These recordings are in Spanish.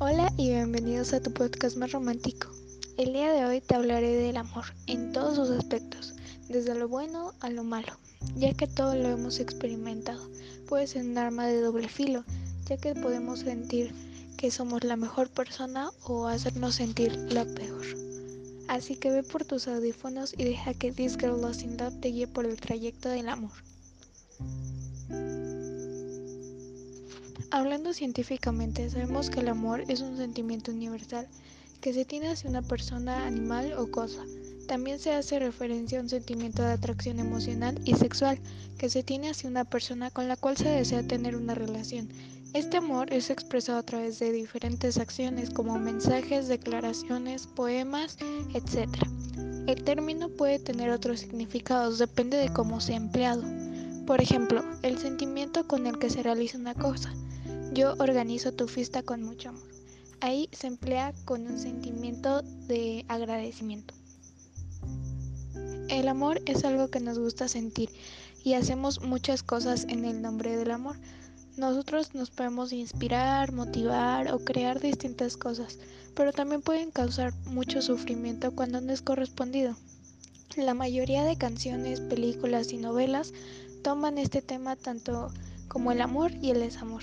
Hola y bienvenidos a tu podcast más romántico. El día de hoy te hablaré del amor en todos sus aspectos, desde lo bueno a lo malo, ya que todo lo hemos experimentado. Puede ser un arma de doble filo, ya que podemos sentir que somos la mejor persona o hacernos sentir la peor. Así que ve por tus audífonos y deja que This Girl Lost in Love te guíe por el trayecto del amor. Hablando científicamente, sabemos que el amor es un sentimiento universal que se tiene hacia una persona, animal o cosa. También se hace referencia a un sentimiento de atracción emocional y sexual que se tiene hacia una persona con la cual se desea tener una relación. Este amor es expresado a través de diferentes acciones como mensajes, declaraciones, poemas, etc. El término puede tener otros significados, depende de cómo sea empleado. Por ejemplo, el sentimiento con el que se realiza una cosa. Yo organizo tu fiesta con mucho amor. Ahí se emplea con un sentimiento de agradecimiento. El amor es algo que nos gusta sentir y hacemos muchas cosas en el nombre del amor. Nosotros nos podemos inspirar, motivar o crear distintas cosas, pero también pueden causar mucho sufrimiento cuando no es correspondido. La mayoría de canciones, películas y novelas toman este tema tanto como el amor y el desamor.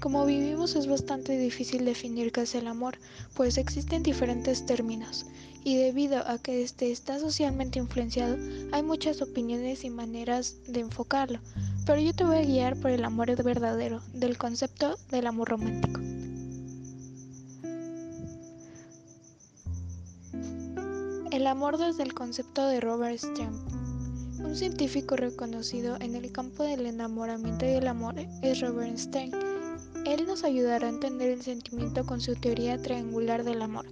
Como vivimos es bastante difícil definir qué es el amor, pues existen diferentes términos, y debido a que este está socialmente influenciado, hay muchas opiniones y maneras de enfocarlo, pero yo te voy a guiar por el amor verdadero, del concepto del amor romántico. El amor desde el concepto de Robert Stern. Un científico reconocido en el campo del enamoramiento y el amor es Robert Stern él nos ayudará a entender el sentimiento con su teoría triangular del amor.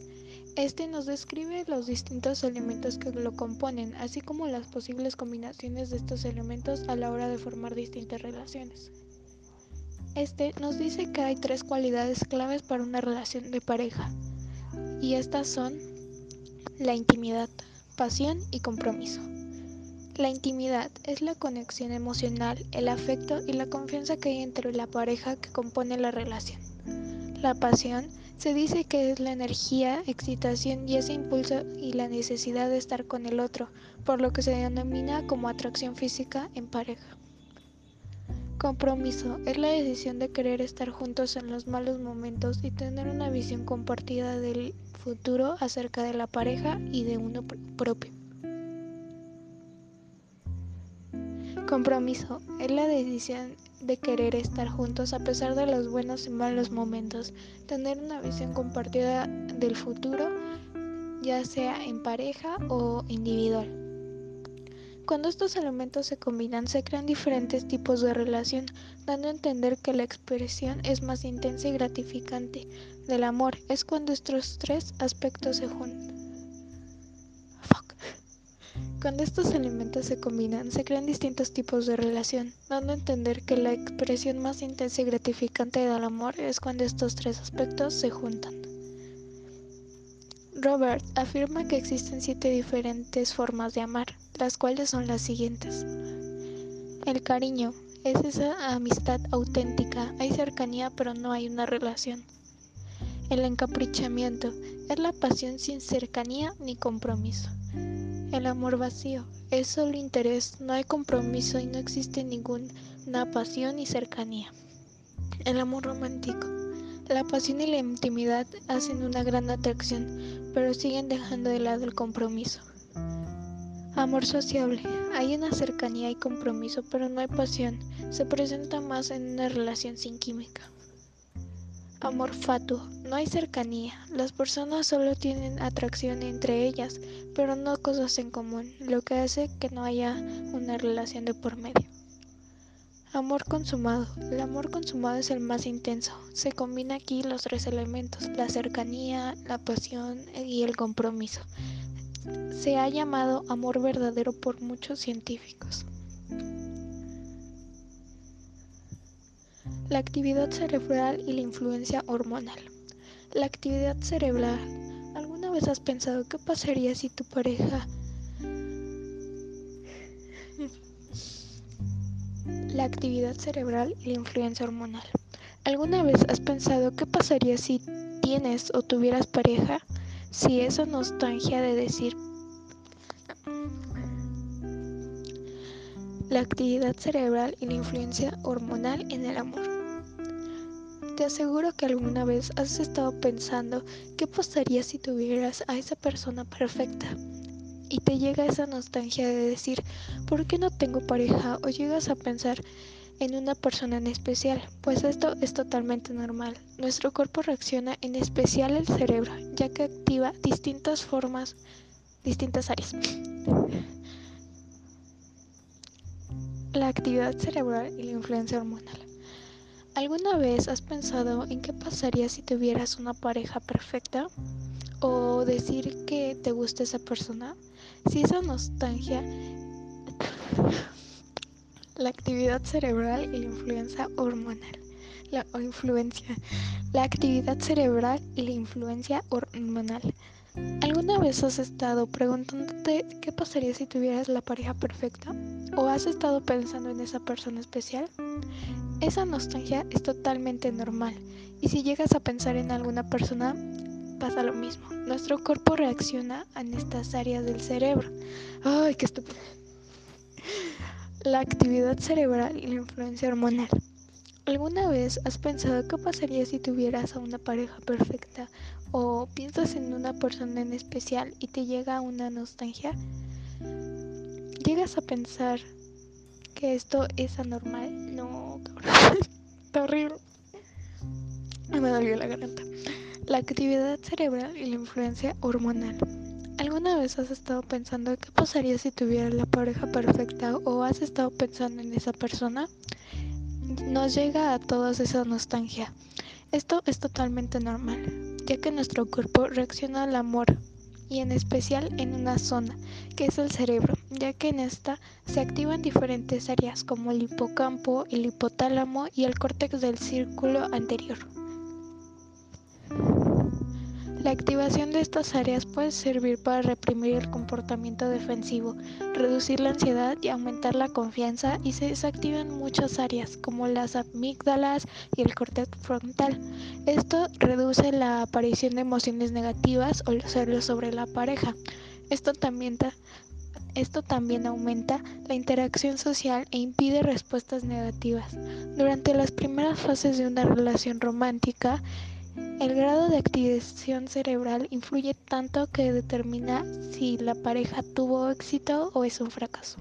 Este nos describe los distintos elementos que lo componen, así como las posibles combinaciones de estos elementos a la hora de formar distintas relaciones. Este nos dice que hay tres cualidades claves para una relación de pareja, y estas son la intimidad, pasión y compromiso. La intimidad es la conexión emocional, el afecto y la confianza que hay entre la pareja que compone la relación. La pasión se dice que es la energía, excitación y ese impulso y la necesidad de estar con el otro, por lo que se denomina como atracción física en pareja. Compromiso es la decisión de querer estar juntos en los malos momentos y tener una visión compartida del futuro acerca de la pareja y de uno propio. Compromiso es la decisión de querer estar juntos a pesar de los buenos y malos momentos, tener una visión compartida del futuro, ya sea en pareja o individual. Cuando estos elementos se combinan se crean diferentes tipos de relación, dando a entender que la expresión es más intensa y gratificante del amor es cuando estos tres aspectos se juntan. Cuando estos elementos se combinan, se crean distintos tipos de relación, dando a entender que la expresión más intensa y gratificante del amor es cuando estos tres aspectos se juntan. Robert afirma que existen siete diferentes formas de amar, las cuales son las siguientes. El cariño es esa amistad auténtica, hay cercanía pero no hay una relación. El encaprichamiento es la pasión sin cercanía ni compromiso. El amor vacío es solo interés, no hay compromiso y no existe ninguna pasión ni cercanía. El amor romántico. La pasión y la intimidad hacen una gran atracción, pero siguen dejando de lado el compromiso. Amor sociable. Hay una cercanía y compromiso, pero no hay pasión. Se presenta más en una relación sin química. Amor fatuo. No hay cercanía. Las personas solo tienen atracción entre ellas, pero no cosas en común, lo que hace que no haya una relación de por medio. Amor consumado. El amor consumado es el más intenso. Se combina aquí los tres elementos, la cercanía, la pasión y el compromiso. Se ha llamado amor verdadero por muchos científicos. La actividad cerebral y la influencia hormonal. La actividad cerebral. ¿Alguna vez has pensado qué pasaría si tu pareja... La actividad cerebral y la influencia hormonal. ¿Alguna vez has pensado qué pasaría si tienes o tuvieras pareja? Si esa nostalgia de decir la actividad cerebral y la influencia hormonal en el amor. Te aseguro que alguna vez has estado pensando qué pasaría si tuvieras a esa persona perfecta y te llega esa nostalgia de decir, ¿por qué no tengo pareja? O llegas a pensar en una persona en especial, pues esto es totalmente normal. Nuestro cuerpo reacciona, en especial el cerebro, ya que activa distintas formas, distintas áreas. La actividad cerebral y la influencia hormonal. ¿Alguna vez has pensado en qué pasaría si tuvieras una pareja perfecta? ¿O decir que te gusta esa persona? Si esa nostalgia la actividad cerebral y la influencia hormonal. La influencia. La actividad cerebral y la influencia hormonal. ¿Alguna vez has estado preguntándote qué pasaría si tuvieras la pareja perfecta? ¿O has estado pensando en esa persona especial? Esa nostalgia es totalmente normal y si llegas a pensar en alguna persona, pasa lo mismo. Nuestro cuerpo reacciona en estas áreas del cerebro. ¡Ay, qué estúpido! La actividad cerebral y la influencia hormonal. ¿Alguna vez has pensado qué pasaría si tuvieras a una pareja perfecta o piensas en una persona en especial y te llega una nostalgia? ¿Llegas a pensar que esto es anormal? No, Está horrible. Me dolió la garganta. La actividad cerebral y la influencia hormonal. ¿Alguna vez has estado pensando qué pasaría si tuvieras la pareja perfecta o has estado pensando en esa persona? Nos llega a todos esa nostalgia. Esto es totalmente normal, ya que nuestro cuerpo reacciona al amor y en especial en una zona, que es el cerebro, ya que en esta se activan diferentes áreas como el hipocampo, el hipotálamo y el córtex del círculo anterior. La activación de estas áreas puede servir para reprimir el comportamiento defensivo, reducir la ansiedad y aumentar la confianza y se desactivan muchas áreas como las amígdalas y el córtex frontal. Esto reduce la aparición de emociones negativas o los celos sobre la pareja. Esto también aumenta la interacción social e impide respuestas negativas. Durante las primeras fases de una relación romántica, el grado de activación cerebral influye tanto que determina si la pareja tuvo éxito o es un fracaso.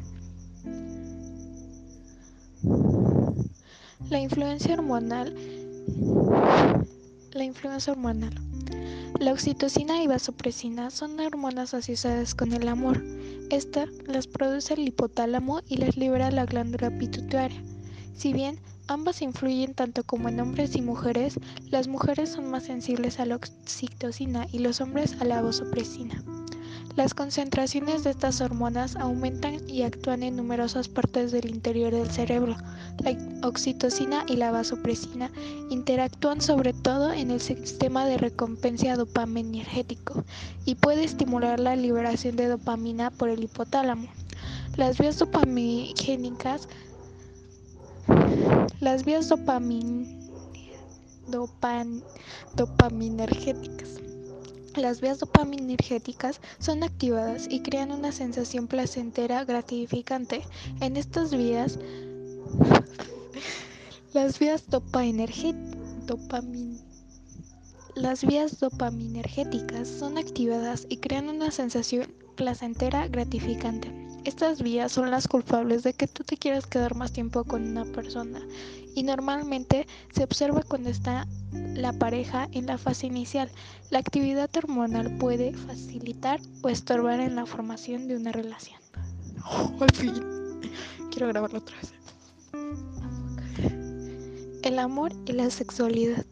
La influencia hormonal. La influencia hormonal. La oxitocina y vasopresina son hormonas asociadas con el amor. Esta las produce el hipotálamo y las libera la glándula pituitaria. Si bien Ambas influyen tanto como en hombres y mujeres. Las mujeres son más sensibles a la oxitocina y los hombres a la vasopresina. Las concentraciones de estas hormonas aumentan y actúan en numerosas partes del interior del cerebro. La oxitocina y la vasopresina interactúan sobre todo en el sistema de recompensa dopaminérgico y puede estimular la liberación de dopamina por el hipotálamo. Las vías dopaminérgicas las vías dopamin, dopaminergéticas. Las vías dopaminergéticas son activadas y crean una sensación placentera gratificante. En estas vías, las vías dopamin, las vías dopaminergéticas son activadas y crean una sensación placentera gratificante. Estas vías son las culpables de que tú te quieras quedar más tiempo con una persona y normalmente se observa cuando está la pareja en la fase inicial. La actividad hormonal puede facilitar o estorbar en la formación de una relación. al fin. Quiero grabarlo otra vez. El amor y la sexualidad.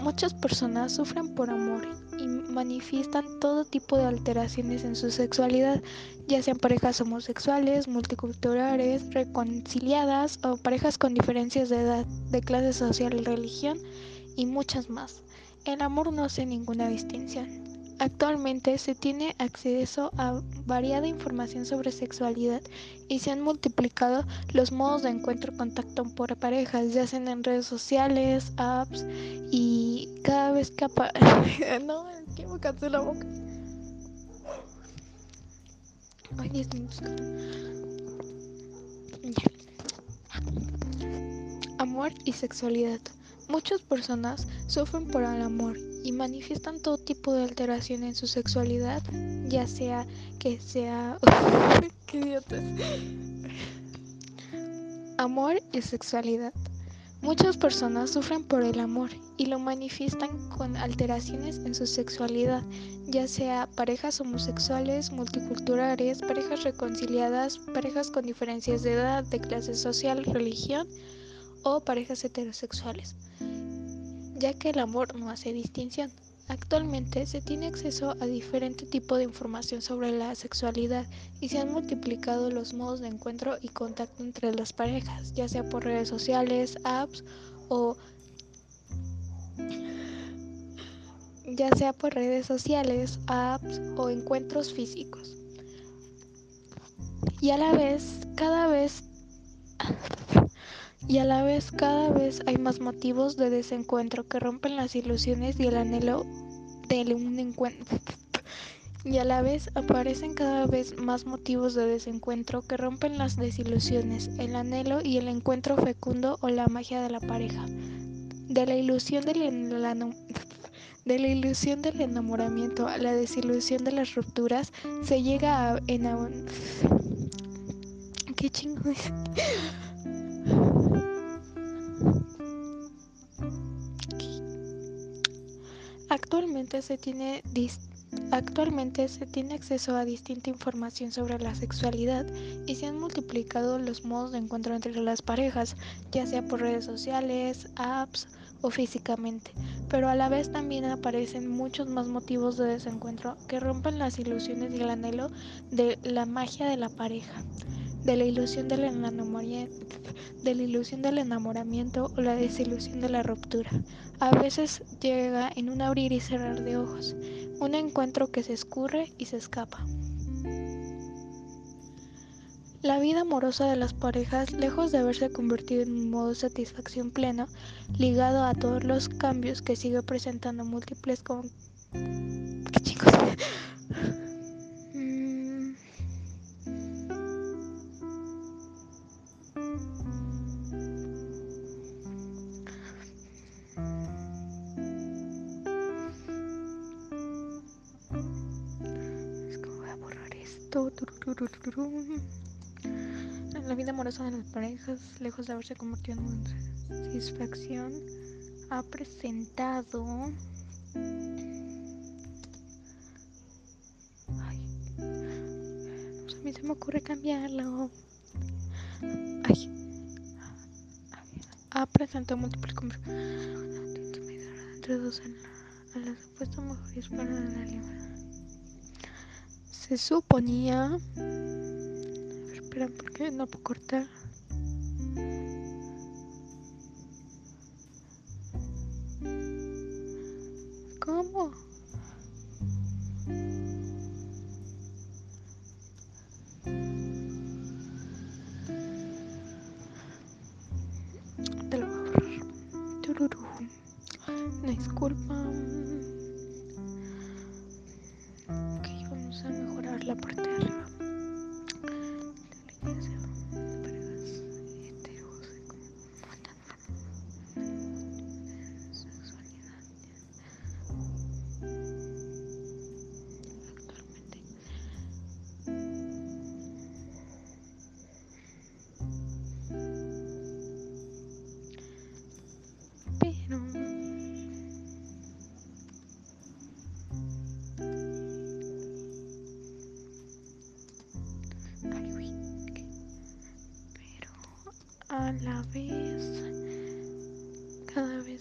Muchas personas sufren por amor y manifiestan todo tipo de alteraciones en su sexualidad, ya sean parejas homosexuales, multiculturales, reconciliadas o parejas con diferencias de edad, de clase social y religión y muchas más. El amor no hace ninguna distinción. Actualmente se tiene acceso a variada información sobre sexualidad y se han multiplicado los modos de encuentro y contacto por parejas, ya sean en redes sociales, apps y cada vez que aparece... no, que me cansé la boca. Ay, 10 minutos. Amor y sexualidad. Muchas personas sufren por el amor y manifiestan todo tipo de alteración en su sexualidad, ya sea que sea... ¡Qué idiotas! Amor y sexualidad. Muchas personas sufren por el amor y lo manifiestan con alteraciones en su sexualidad, ya sea parejas homosexuales, multiculturales, parejas reconciliadas, parejas con diferencias de edad, de clase social, religión o parejas heterosexuales, ya que el amor no hace distinción. Actualmente se tiene acceso a diferente tipo de información sobre la sexualidad y se han multiplicado los modos de encuentro y contacto entre las parejas, ya sea por redes sociales, apps o ya sea por redes sociales, apps o encuentros físicos. Y a la vez, cada vez y a la vez cada vez hay más motivos de desencuentro que rompen las ilusiones y el anhelo de un encuentro. Y a la vez aparecen cada vez más motivos de desencuentro que rompen las desilusiones, el anhelo y el encuentro fecundo o la magia de la pareja. De la ilusión del, enamoramiento a la desilusión de las rupturas se llega a en qué chingo Actualmente se tiene acceso a distinta información sobre la sexualidad y se han multiplicado los modos de encuentro entre las parejas, ya sea por redes sociales, apps o físicamente, pero a la vez también aparecen muchos más motivos de desencuentro que rompen las ilusiones y el anhelo de la magia de la pareja de la ilusión del enamoramiento, de la ilusión del enamoramiento o la desilusión de la ruptura. A veces llega en un abrir y cerrar de ojos, un encuentro que se escurre y se escapa. La vida amorosa de las parejas, lejos de haberse convertido en un modo de satisfacción pleno, ligado a todos los cambios que sigue presentando múltiples. ¿Qué chicos? La vida amorosa de las parejas, lejos de haberse convertido en una satisfacción, ha presentado. Ay, pues a mí se me ocurre cambiarlo. Ay, ha presentado múltiples entre dos a las supuestas mejores para la libertad se suponía. espera, porque no puedo cortar? La arriba.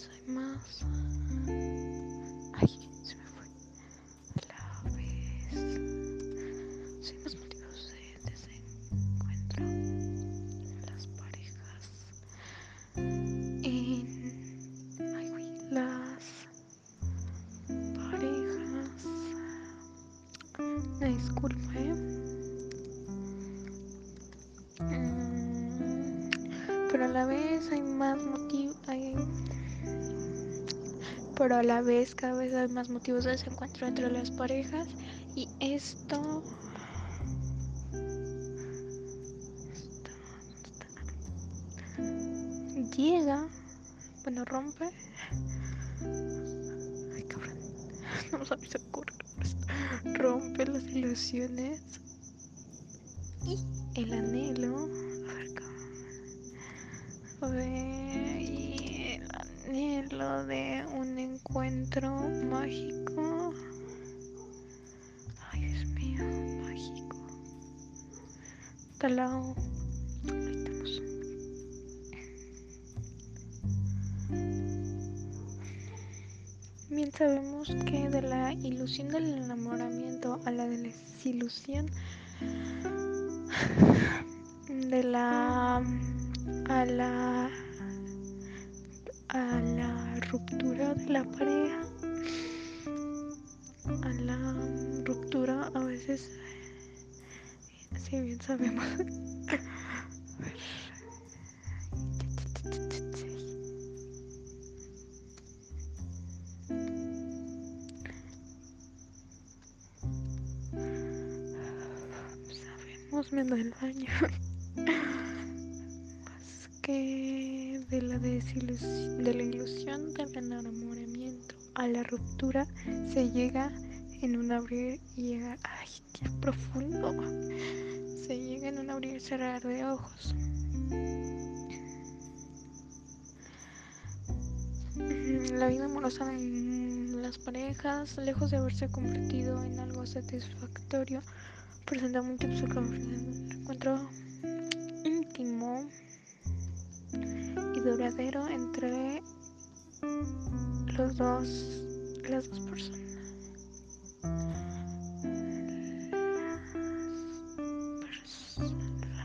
Cada vez pero a la vez cada vez hay más motivos de desencuentro entre las parejas y esto llega, bueno, rompe. Ay, cabrón, no me ocurre. Rompe las ilusiones y el anhelo. A ver, de, el anhelo de un mágico. Ay, Dios mío, mágico. Talao. Bien sabemos que de la ilusión del enamoramiento a la desilusión, de la a la a la ruptura de la pareja, a la ruptura a veces, si bien sabemos. me da el baño. Más que de la desilusión, de la ilusión del enamoramiento a la ruptura se llega en un abrir y llega, ay, qué profundo. Se llega en un abrir y cerrar de ojos. La vida amorosa en las parejas, lejos de haberse convertido en algo satisfactorio, presenta mucho su encuentro íntimo y duradero entre los dos las dos personas.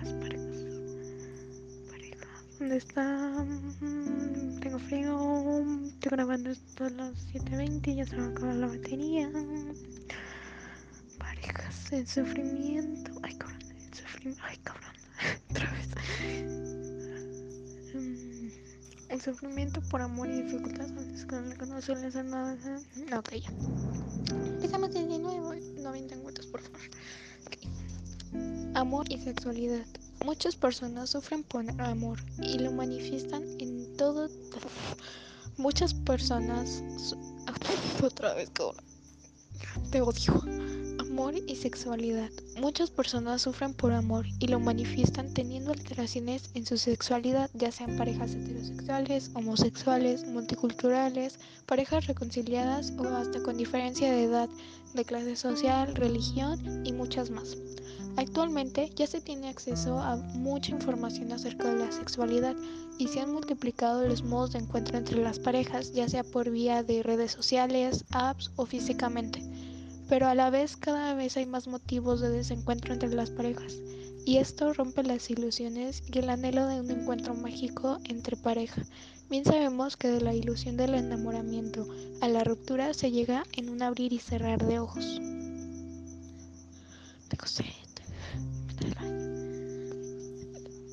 Las parejas parejas. Donde está tengo frío. Estoy grabando esto a las 7.20 ya se va a acabar la batería. El sufrimiento. Ay, cabrón, el sufrimiento. Sufrimiento por amor y dificultad que no suele ser nada. No, ok, ya. Empezamos desde nuevo. No encuentros, por favor. Amor y sexualidad. Muchas personas sufren por amor y lo manifiestan en todo. Muchas personas. Otra vez, cabrón. Te odio amor y sexualidad. Muchas personas sufren por amor y lo manifiestan teniendo alteraciones en su sexualidad, ya sean parejas heterosexuales, homosexuales, multiculturales, parejas reconciliadas o hasta con diferencia de edad, de clase social, religión y muchas más. Actualmente ya se tiene acceso a mucha información acerca de la sexualidad y se han multiplicado los modos de encuentro entre las parejas, ya sea por vía de redes sociales, apps o físicamente pero a la vez cada vez hay más motivos de desencuentro entre las parejas, y esto rompe las ilusiones y el anhelo de un encuentro mágico entre pareja. Bien sabemos que de la ilusión del enamoramiento a la ruptura se llega en un abrir y cerrar de ojos.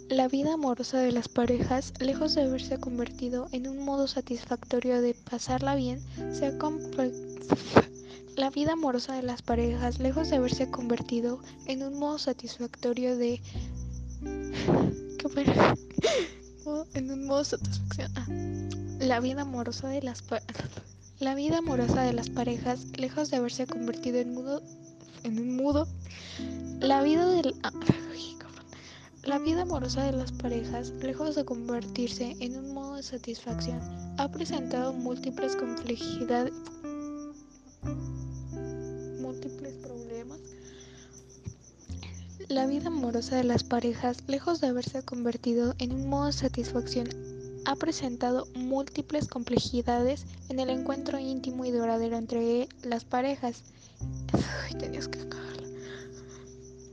La vida amorosa de las parejas, lejos de haberse convertido en un modo satisfactorio de pasarla bien, se ha la vida amorosa de las parejas, lejos de haberse convertido en un modo satisfactorio de... en un modo satisfacción. Ah. La vida amorosa de las La vida amorosa de las parejas, lejos de haberse convertido en mudo, en un mudo, la vida del ah, la vida amorosa de las parejas, lejos de convertirse en un modo de satisfacción, ha presentado múltiples complejidades La vida amorosa de las parejas, lejos de haberse convertido en un modo de satisfacción, ha presentado múltiples complejidades en el encuentro íntimo y duradero entre las parejas.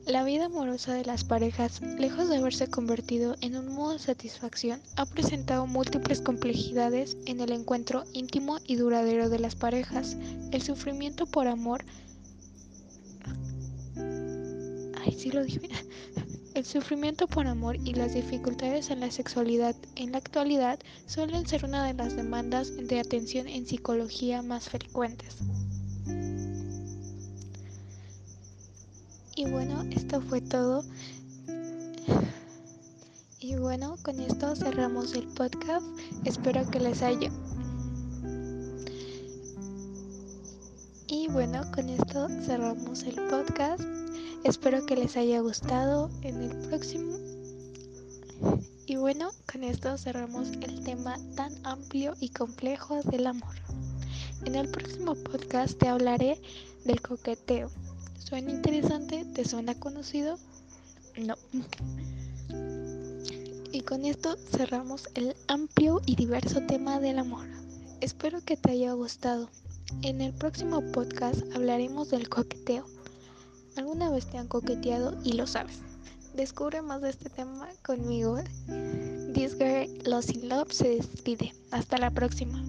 La vida amorosa de las parejas, lejos de haberse convertido en un modo de satisfacción, ha presentado múltiples complejidades en el encuentro íntimo y duradero de las parejas. El sufrimiento por amor El sufrimiento por amor y las dificultades en la sexualidad en la actualidad suelen ser una de las demandas de atención en psicología más frecuentes. Y bueno, esto fue todo. Y bueno, con esto cerramos el podcast. Espero que les haya. Y bueno, con esto cerramos el podcast. Espero que les haya gustado en el próximo. Y bueno, con esto cerramos el tema tan amplio y complejo del amor. En el próximo podcast te hablaré del coqueteo. ¿Suena interesante? ¿Te suena conocido? No. Y con esto cerramos el amplio y diverso tema del amor. Espero que te haya gustado. En el próximo podcast hablaremos del coqueteo. ¿Alguna vez te han coqueteado y lo sabes? Descubre más de este tema conmigo. This Girl Lost in Love se despide. Hasta la próxima.